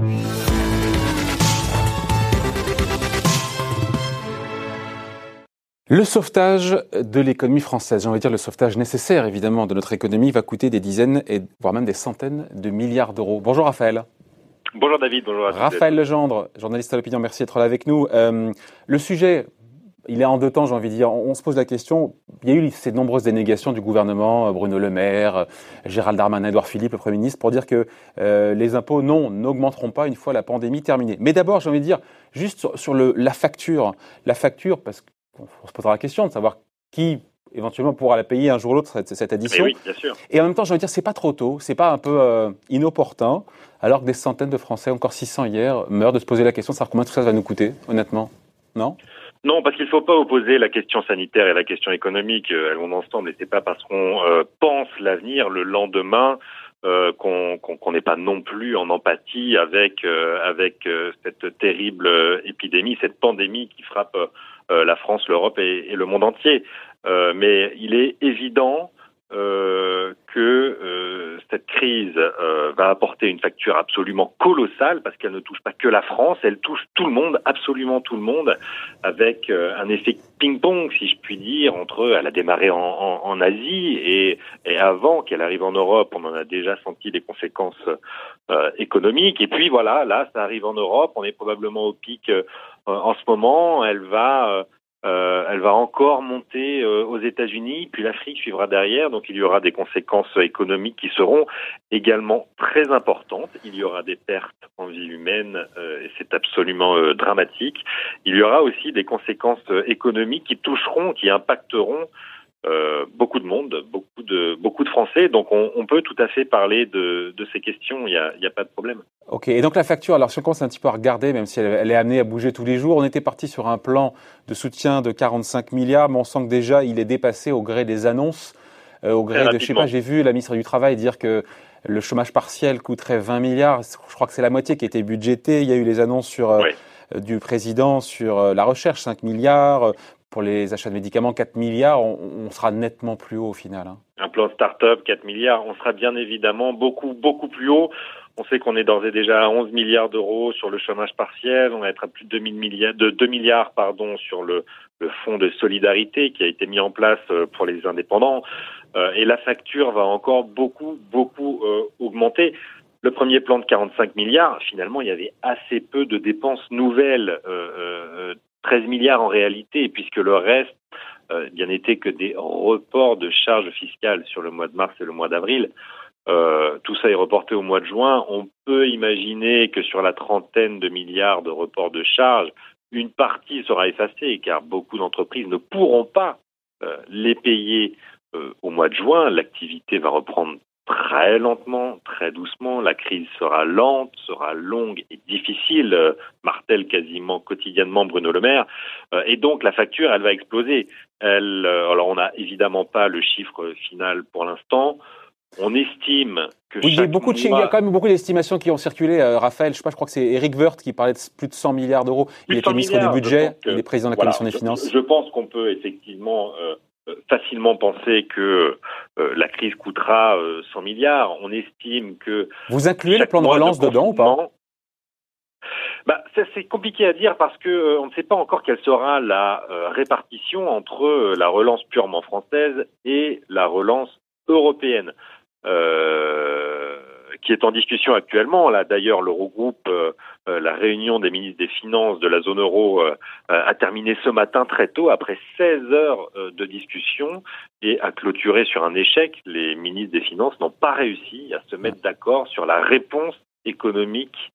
Le sauvetage de l'économie française, j'ai envie de dire le sauvetage nécessaire évidemment de notre économie, va coûter des dizaines et voire même des centaines de milliards d'euros. Bonjour Raphaël. Bonjour David, bonjour à tous. Raphaël Legendre, journaliste à l'opinion, merci d'être là avec nous. Euh, le sujet, il est en deux temps, j'ai envie de dire. On, se pose la question, il y a eu ces nombreuses dénégations du gouvernement, euh, Bruno Le Maire, euh, Gérald Darmanin, Edouard Philippe, le Premier ministre, pour dire que les impôts, non, n'augmenteront pas une fois la pandémie terminée. Mais d'abord, j'ai envie de dire, juste sur, le, la facture, la facture, parce que on se posera la question de savoir qui éventuellement pourra la payer un jour ou l'autre cette, cette addition. oui, bien sûr. Et en même temps, j'ai envie de dire, c'est pas trop tôt, c'est pas un peu euh, inopportun, alors que des centaines de Français, encore 600 hier, meurent de se poser la question de savoir combien tout ça va nous coûter, honnêtement. Non? Non, parce qu'il ne faut pas opposer la question sanitaire et la question économique. Elles vont ensemble, et c'est pas parce qu'on euh, pense l'avenir le lendemain euh, qu'on n'est pas non plus en empathie avec avec cette terrible épidémie, cette pandémie qui frappe euh, la France, l'Europe et, le monde entier. Euh, mais il est évident euh, que cette crise va apporter une facture absolument colossale parce qu'elle ne touche pas que la France, elle touche tout le monde, absolument tout le monde, avec un effet ping-pong, si je puis dire, entre elle a démarré en, Asie et, avant qu'elle arrive en Europe, on en a déjà senti les conséquences économiques. Et puis voilà, là, ça arrive en Europe, on est probablement au pic euh, en ce moment, elle va euh, euh, elle va encore monter aux États-Unis, puis l'Afrique suivra derrière. Donc il y aura des conséquences économiques qui seront également très importantes. Il y aura des pertes en vie humaine et c'est absolument dramatique. Il y aura aussi des conséquences économiques qui toucheront, qui impacteront euh, beaucoup de monde, beaucoup de beaucoup de Français. Donc on, on peut tout à fait parler de, de ces questions. Il n'y a, y a, pas de problème. Ok. Et donc la facture, alors on commence un petit peu à regarder, même si elle, elle, est amenée à bouger tous les jours, on était parti sur un plan de soutien de 45 milliards, mais on sent que déjà il est dépassé au gré des annonces, euh, au gré de, je sais pas, j'ai vu la ministre du Travail dire que le chômage partiel coûterait 20 milliards. Je crois que c'est la moitié qui était budgétée. Il y a eu les annonces sur euh, du président sur la recherche, 5 milliards pour les achats de médicaments, 4 milliards, on, sera nettement plus haut au final. Hein. Un plan start-up, 4 milliards, on sera bien évidemment beaucoup, beaucoup plus haut. On sait qu'on est d'ores et déjà à 11 milliards d'euros sur le chômage partiel, on va être à plus de 2 milliards, de 2 milliards pardon, sur le, fonds de solidarité qui a été mis en place euh, pour les indépendants. Euh, et la facture va encore beaucoup, beaucoup euh, augmenter. Le premier plan de 45 milliards, finalement, il y avait assez peu de dépenses nouvelles 13 milliards en réalité, puisque le reste, euh, bien n'était que des reports de charges fiscales sur le mois de mars et le mois d'avril. Euh, tout ça est reporté au mois de juin. On peut imaginer que sur la trentaine de milliards de reports de charges, une partie sera effacée, car beaucoup d'entreprises ne pourront pas euh, les payer au mois de juin. L'activité va reprendre très lentement, très doucement. La crise sera lente, sera longue et difficile, euh, martèle quasiment quotidiennement Bruno Le Maire. Euh, et donc la facture, elle va exploser. Elle, euh, alors on n'a évidemment pas le chiffre final pour l'instant. On estime que il, y a beaucoup de, il y a quand même beaucoup d'estimations qui ont circulé. Raphaël, je sais pas, je crois que c'est Eric Woerth qui parlait de plus de 100 milliards d'euros. Il était ministre du budget, il est président de la commission des finances. Je, pense qu'on peut effectivement facilement penser que euh, la crise coûtera 100 euh, milliards. On estime que... Vous incluez le plan de relance dedans ou pas bah, c'est compliqué à dire parce que euh, on ne sait pas encore quelle sera la répartition entre la relance purement française et la relance européenne. Euh, qui est en discussion actuellement. Là, d'ailleurs, l'Eurogroupe, euh, euh, réunion des ministres des Finances de la zone euro euh, a terminé ce matin très tôt, après 16 heures de discussion, et a clôturé sur un échec. Les ministres des Finances n'ont pas réussi à se mettre d'accord sur la réponse économique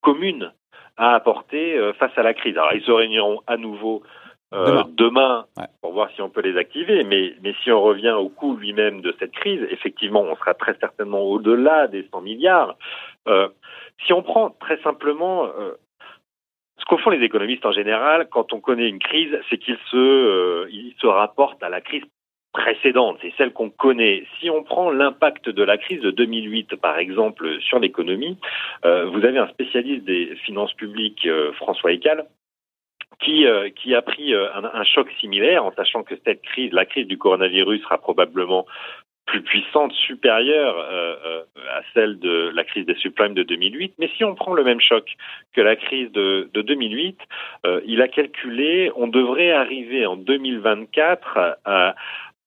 commune à apporter face à la crise. Alors, ils se réuniront à nouveau euh, demain, pour voir si on peut les activer. Mais, mais si on revient au coût lui-même de cette crise, effectivement, on sera très certainement au-delà des 100 milliards. Euh, si on prend très simplement euh, ce qu'au font les économistes en général, quand on connaît une crise, c'est qu'ils se, euh, se rapportent à la crise précédente, c'est celle qu'on connaît. Si on prend l'impact de la crise de 2008, par exemple, sur l'économie, vous avez un spécialiste des finances publiques, François Ecal, qui, a pris un, un, choc similaire en sachant que cette crise, la crise du coronavirus, sera probablement plus puissante, supérieure euh, à celle de la crise des subprimes de 2008. Mais si on prend le même choc que la crise de, de 2008, il a calculé, on devrait arriver en 2024 à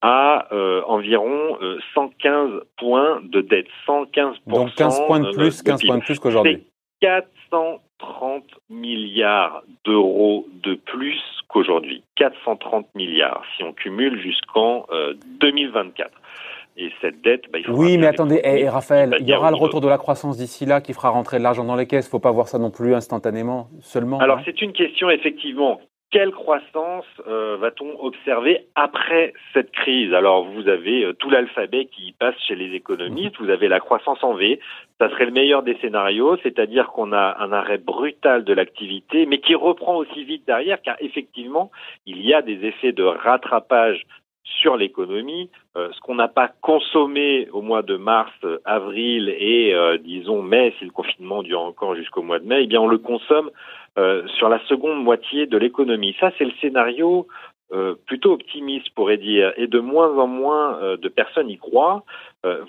à euh, environ 115 points de dette. 115 Donc 15 points de plus, 15 points de plus qu'aujourd'hui. 430 milliards d'euros de plus qu'aujourd'hui. 430 milliards si on cumule jusqu'en 2024. Et cette dette, bah, il Oui, mais attendez, et, eh, Raphaël, il y aura le retour de la croissance d'ici là qui fera rentrer de l'argent dans les caisses. Il ne faut pas voir ça non plus instantanément, seulement. Alors, c'est une question effectivement quelle croissance euh, va-t-on observer après cette crise? Alors vous avez euh, tout l'alphabet qui passe chez les économistes, vous avez la croissance en V, ça serait le meilleur des scénarios, c'est-à-dire qu'on a un arrêt brutal de l'activité, mais qui reprend aussi vite derrière, car effectivement, il y a des effets de rattrapage sur l'économie. Euh, ce qu'on n'a pas consommé au mois de mars, avril et disons mai, si le confinement dure encore jusqu'au mois de mai, eh bien on le consomme euh, sur la seconde moitié de l'économie. Ça, c'est le scénario euh, plutôt optimiste, pourrait dire, et de moins en moins euh, de personnes y croient.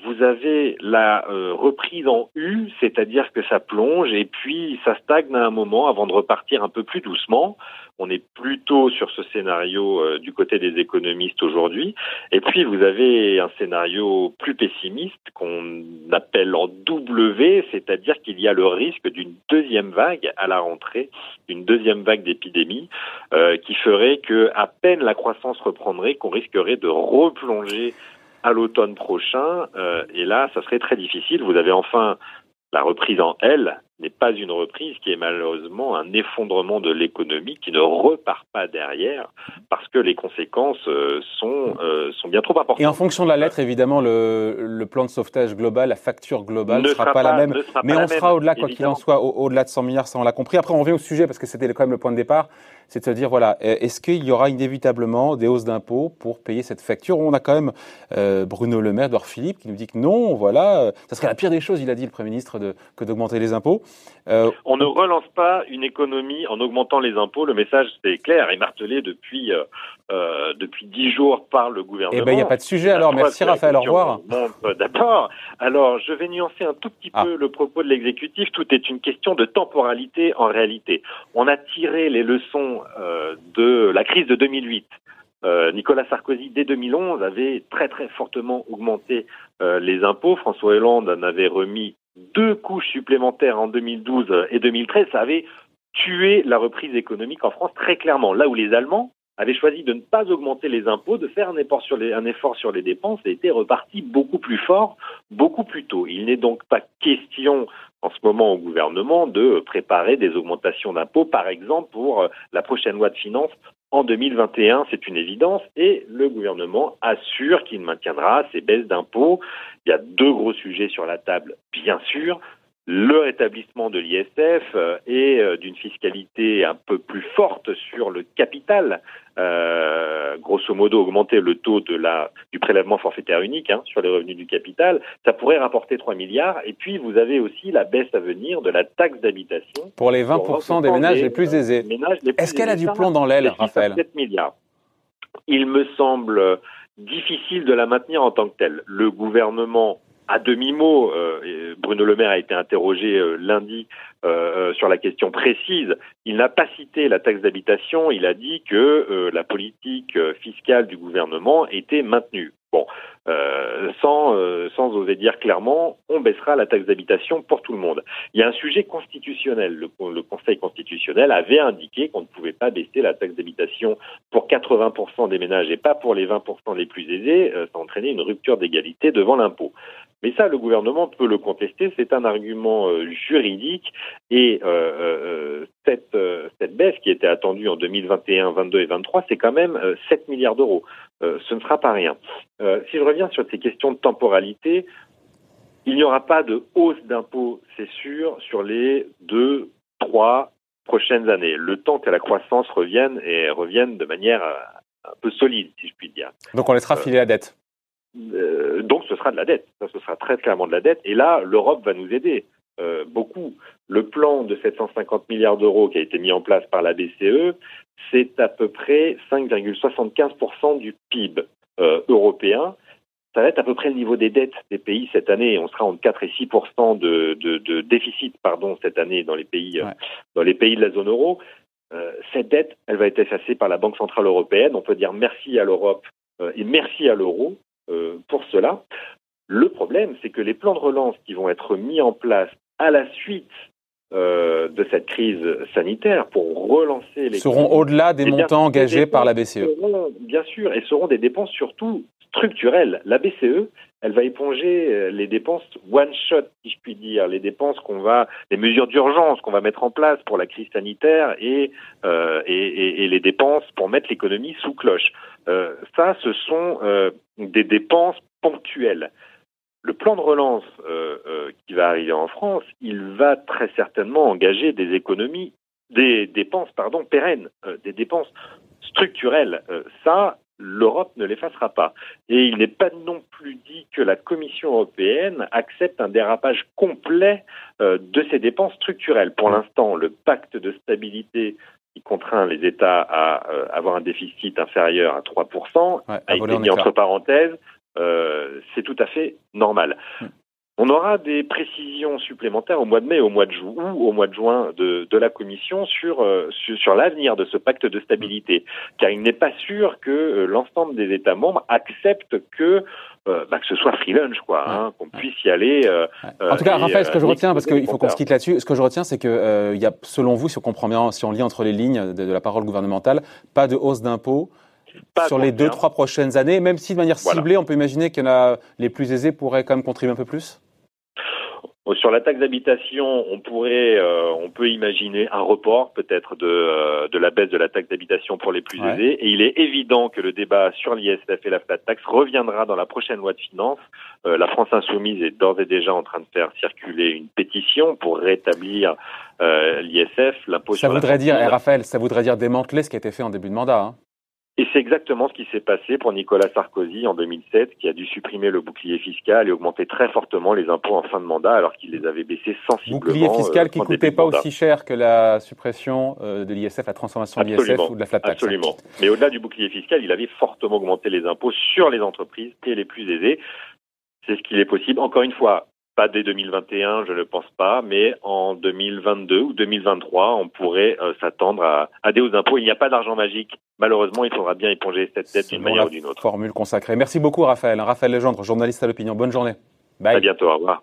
vous avez la reprise en U, c'est-à-dire que ça plonge et puis ça stagne à un moment avant de repartir un peu plus doucement. On est plutôt sur ce scénario euh, du côté des économistes aujourd'hui. Et puis vous avez un scénario plus pessimiste qu'on appelle en W, c'est-à-dire qu'il y a le risque d'une deuxième vague à la rentrée, une deuxième vague d'épidémie, euh, qui ferait que à peine la croissance reprendrait, qu'on risquerait de replonger à l'automne prochain. Euh, et là, ça serait très difficile. Vous avez enfin la reprise en L n'est pas une reprise qui est malheureusement un effondrement de l'économie qui ne repart pas derrière parce que les conséquences euh, sont, euh, sont bien trop importantes. Et en fonction de la lettre, évidemment, le, le plan de sauvetage global, la facture globale ne sera, pas, la même. Mais on sera au-delà, quoi qu'il en soit, au-delà de 100 milliards, ça on l'a compris. Après, on revient au sujet parce que c'était quand même le point de départ c'est de se dire, voilà, euh, est-ce qu'il y aura inévitablement des hausses d'impôts pour payer cette facture On a quand même euh, Bruno Le Maire, Edouard Philippe, qui nous dit que non, voilà, euh, ça serait la pire des choses, il a dit le Premier ministre, de, que d'augmenter les impôts. On ne relance pas une économie en augmentant les impôts. Le message, c'est clair et martelé depuis depuis dix jours par le gouvernement. Eh bien, il n'y a pas de sujet alors. Merci Raphaël, au revoir. D'abord, alors je vais nuancer un tout petit ah. peu le propos de l'exécutif. Tout est une question de temporalité en réalité. On a tiré les leçons euh, de la crise de 2008. Euh, Nicolas Sarkozy, dès 2011, avait très très fortement augmenté euh, les impôts. François Hollande en avait remis deux couches supplémentaires en 2012 et 2013. Ça avait tué la reprise économique en France très clairement. Là où les Allemands avaient choisi de ne pas augmenter les impôts, de faire un effort sur les, dépenses et étaient repartis beaucoup plus fort, beaucoup plus tôt. Il n'est donc pas question en ce moment au gouvernement de préparer des augmentations d'impôts, par exemple pour euh, la prochaine loi de finances en 2021, c'est une évidence, et le gouvernement assure qu'il maintiendra ces baisses d'impôts. Il y a deux gros sujets sur la table, bien sûr le rétablissement de l'ISF euh, et euh, d'une fiscalité un peu plus forte sur le capital, euh, grosso modo augmenter le taux de la, du prélèvement forfaitaire unique hein, sur les revenus du capital, ça pourrait rapporter 3 milliards. Et puis vous avez aussi la baisse à venir de la taxe d'habitation. Pour les 20% des ménages les plus aisés. Est-ce qu'elle a du plomb dans l'aile, Raphaël 7 milliards. Il me semble difficile de la maintenir en tant que telle. Le gouvernement à demi-mot, euh, Bruno Le Maire a été interrogé euh, lundi euh, sur la question précise. Il n'a pas cité la taxe d'habitation, il a dit que la politique fiscale du gouvernement était maintenue. Bon, sans, sans oser dire clairement, on baissera la taxe d'habitation pour tout le monde. Il y a un sujet constitutionnel. Le, le Conseil constitutionnel avait indiqué qu'on ne pouvait pas baisser la taxe d'habitation pour 80% des ménages et pas pour les 20% les plus aisés. ça entraînait une rupture d'égalité devant l'impôt. Mais ça, le gouvernement peut le contester, c'est un argument euh, juridique et euh, euh, cette, cette baisse qui était attendue en 2021, 22 et 23, c'est quand même 7 milliards d'euros. ce ne sera pas rien. si je reviens sur ces questions de temporalité, il n'y aura pas de hausse d'impôts, c'est sûr, sur les deux, trois prochaines années, le temps que la croissance revienne et revienne de manière un peu solide, si je puis dire. Donc on laissera filer la dette. Euh, donc ce sera de la dette, ça ce sera très clairement de la dette. Et là, l'Europe va nous aider euh, beaucoup. Le plan de 750 milliards d'euros qui a été mis en place par la BCE, c'est à peu près 5,75% du PIB euh, européen. ça va être à peu près le niveau des dettes des pays cette année. On sera entre 4 et 6 de, de, de, déficit pardon, cette année dans les pays, euh, dans les pays de la zone euro. Cette dette, elle va être effacée par la Banque Centrale Européenne. On peut dire merci à l'Europe et merci à l'euro pour cela. Le problème, c'est que les plans de relance qui vont être mis en place à la suite de cette crise sanitaire pour relancer les seront au-delà des eh montants engagés par la BCE. bien sûr, et seront des dépenses surtout structurelle. La BCE, elle va éponger euh, les dépenses one shot, si je puis dire, les dépenses qu'on va, les mesures d'urgence qu'on va mettre en place pour la crise sanitaire et, euh, les dépenses pour mettre l'économie sous cloche. Euh, ça, ce sont des dépenses ponctuelles. Le plan de relance qui va arriver en France, il va très certainement engager des économies, des dépenses, pardon, pérennes, des dépenses structurelles. ça, l'Europe ne l'effacera pas. Et il n'est pas non plus dit que la Commission européenne accepte un dérapage complet euh, de ses dépenses structurelles. Pour l'instant, le pacte de stabilité qui contraint les États à euh, avoir un déficit inférieur à 3% a été mis entre parenthèses. Euh, c'est tout à fait normal. Hmm. On aura des précisions supplémentaires au mois de mai, au mois de juin ou au mois de juin de, de la Commission sur, euh, sur, sur l'avenir de ce pacte de stabilité, car il n'est pas sûr que euh, l'ensemble des États membres acceptent que euh, bah, que ce soit free lunch, quoi, hein, qu'on puisse y aller. en tout cas, Raphaël, ce que je retiens, parce qu'il faut qu'on se quitte là-dessus, ce que je retiens, c'est que y a, selon vous, si on comprend bien, si on lit entre les lignes de, de la parole gouvernementale, pas de hausse d'impôts sur les deux, trois prochaines années, même si de manière ciblée, on peut imaginer qu'il y en a les plus aisés pourraient quand même contribuer un peu plus? Sur la taxe d'habitation, on pourrait, euh, on peut imaginer un report peut-être de, euh, de la baisse de la taxe d'habitation pour les plus aisés. Et il est évident que le débat sur l'ISF et la flat tax reviendra dans la prochaine loi de finances. Euh, la France insoumise est d'ores et déjà en train de faire circuler une pétition pour rétablir l'ISF, l'impôt Ça voudrait dire, eh, Raphaël, ça voudrait dire démanteler ce qui a été fait en début de mandat. Hein. Et c'est exactement ce qui s'est passé pour Nicolas Sarkozy en 2007, qui a dû supprimer le bouclier fiscal et augmenter très fortement les impôts en fin de mandat, alors qu'il les avait baissés sensiblement. Bouclier fiscal euh, qui coûtait pas aussi cher que la suppression euh, de l'ISF, la transformation de l'ISF ou de la flat tax. Absolument. Mais au-delà du bouclier fiscal, il avait fortement augmenté les impôts sur les entreprises et les plus aisés. C'est ce qu'il est possible. Encore une fois, pas dès 2021, je ne pense pas, mais en 2022 ou 2023, on pourrait euh, s'attendre à, à, des hausses d'impôts. Il n'y a pas d'argent magique. Malheureusement, il faudra bien éponger cette dette d'une manière ou d'une autre. Formule consacrée. Merci beaucoup, Raphaël. Raphaël Legendre, journaliste à l'opinion. Bonne journée. Bye. À bientôt. Au revoir.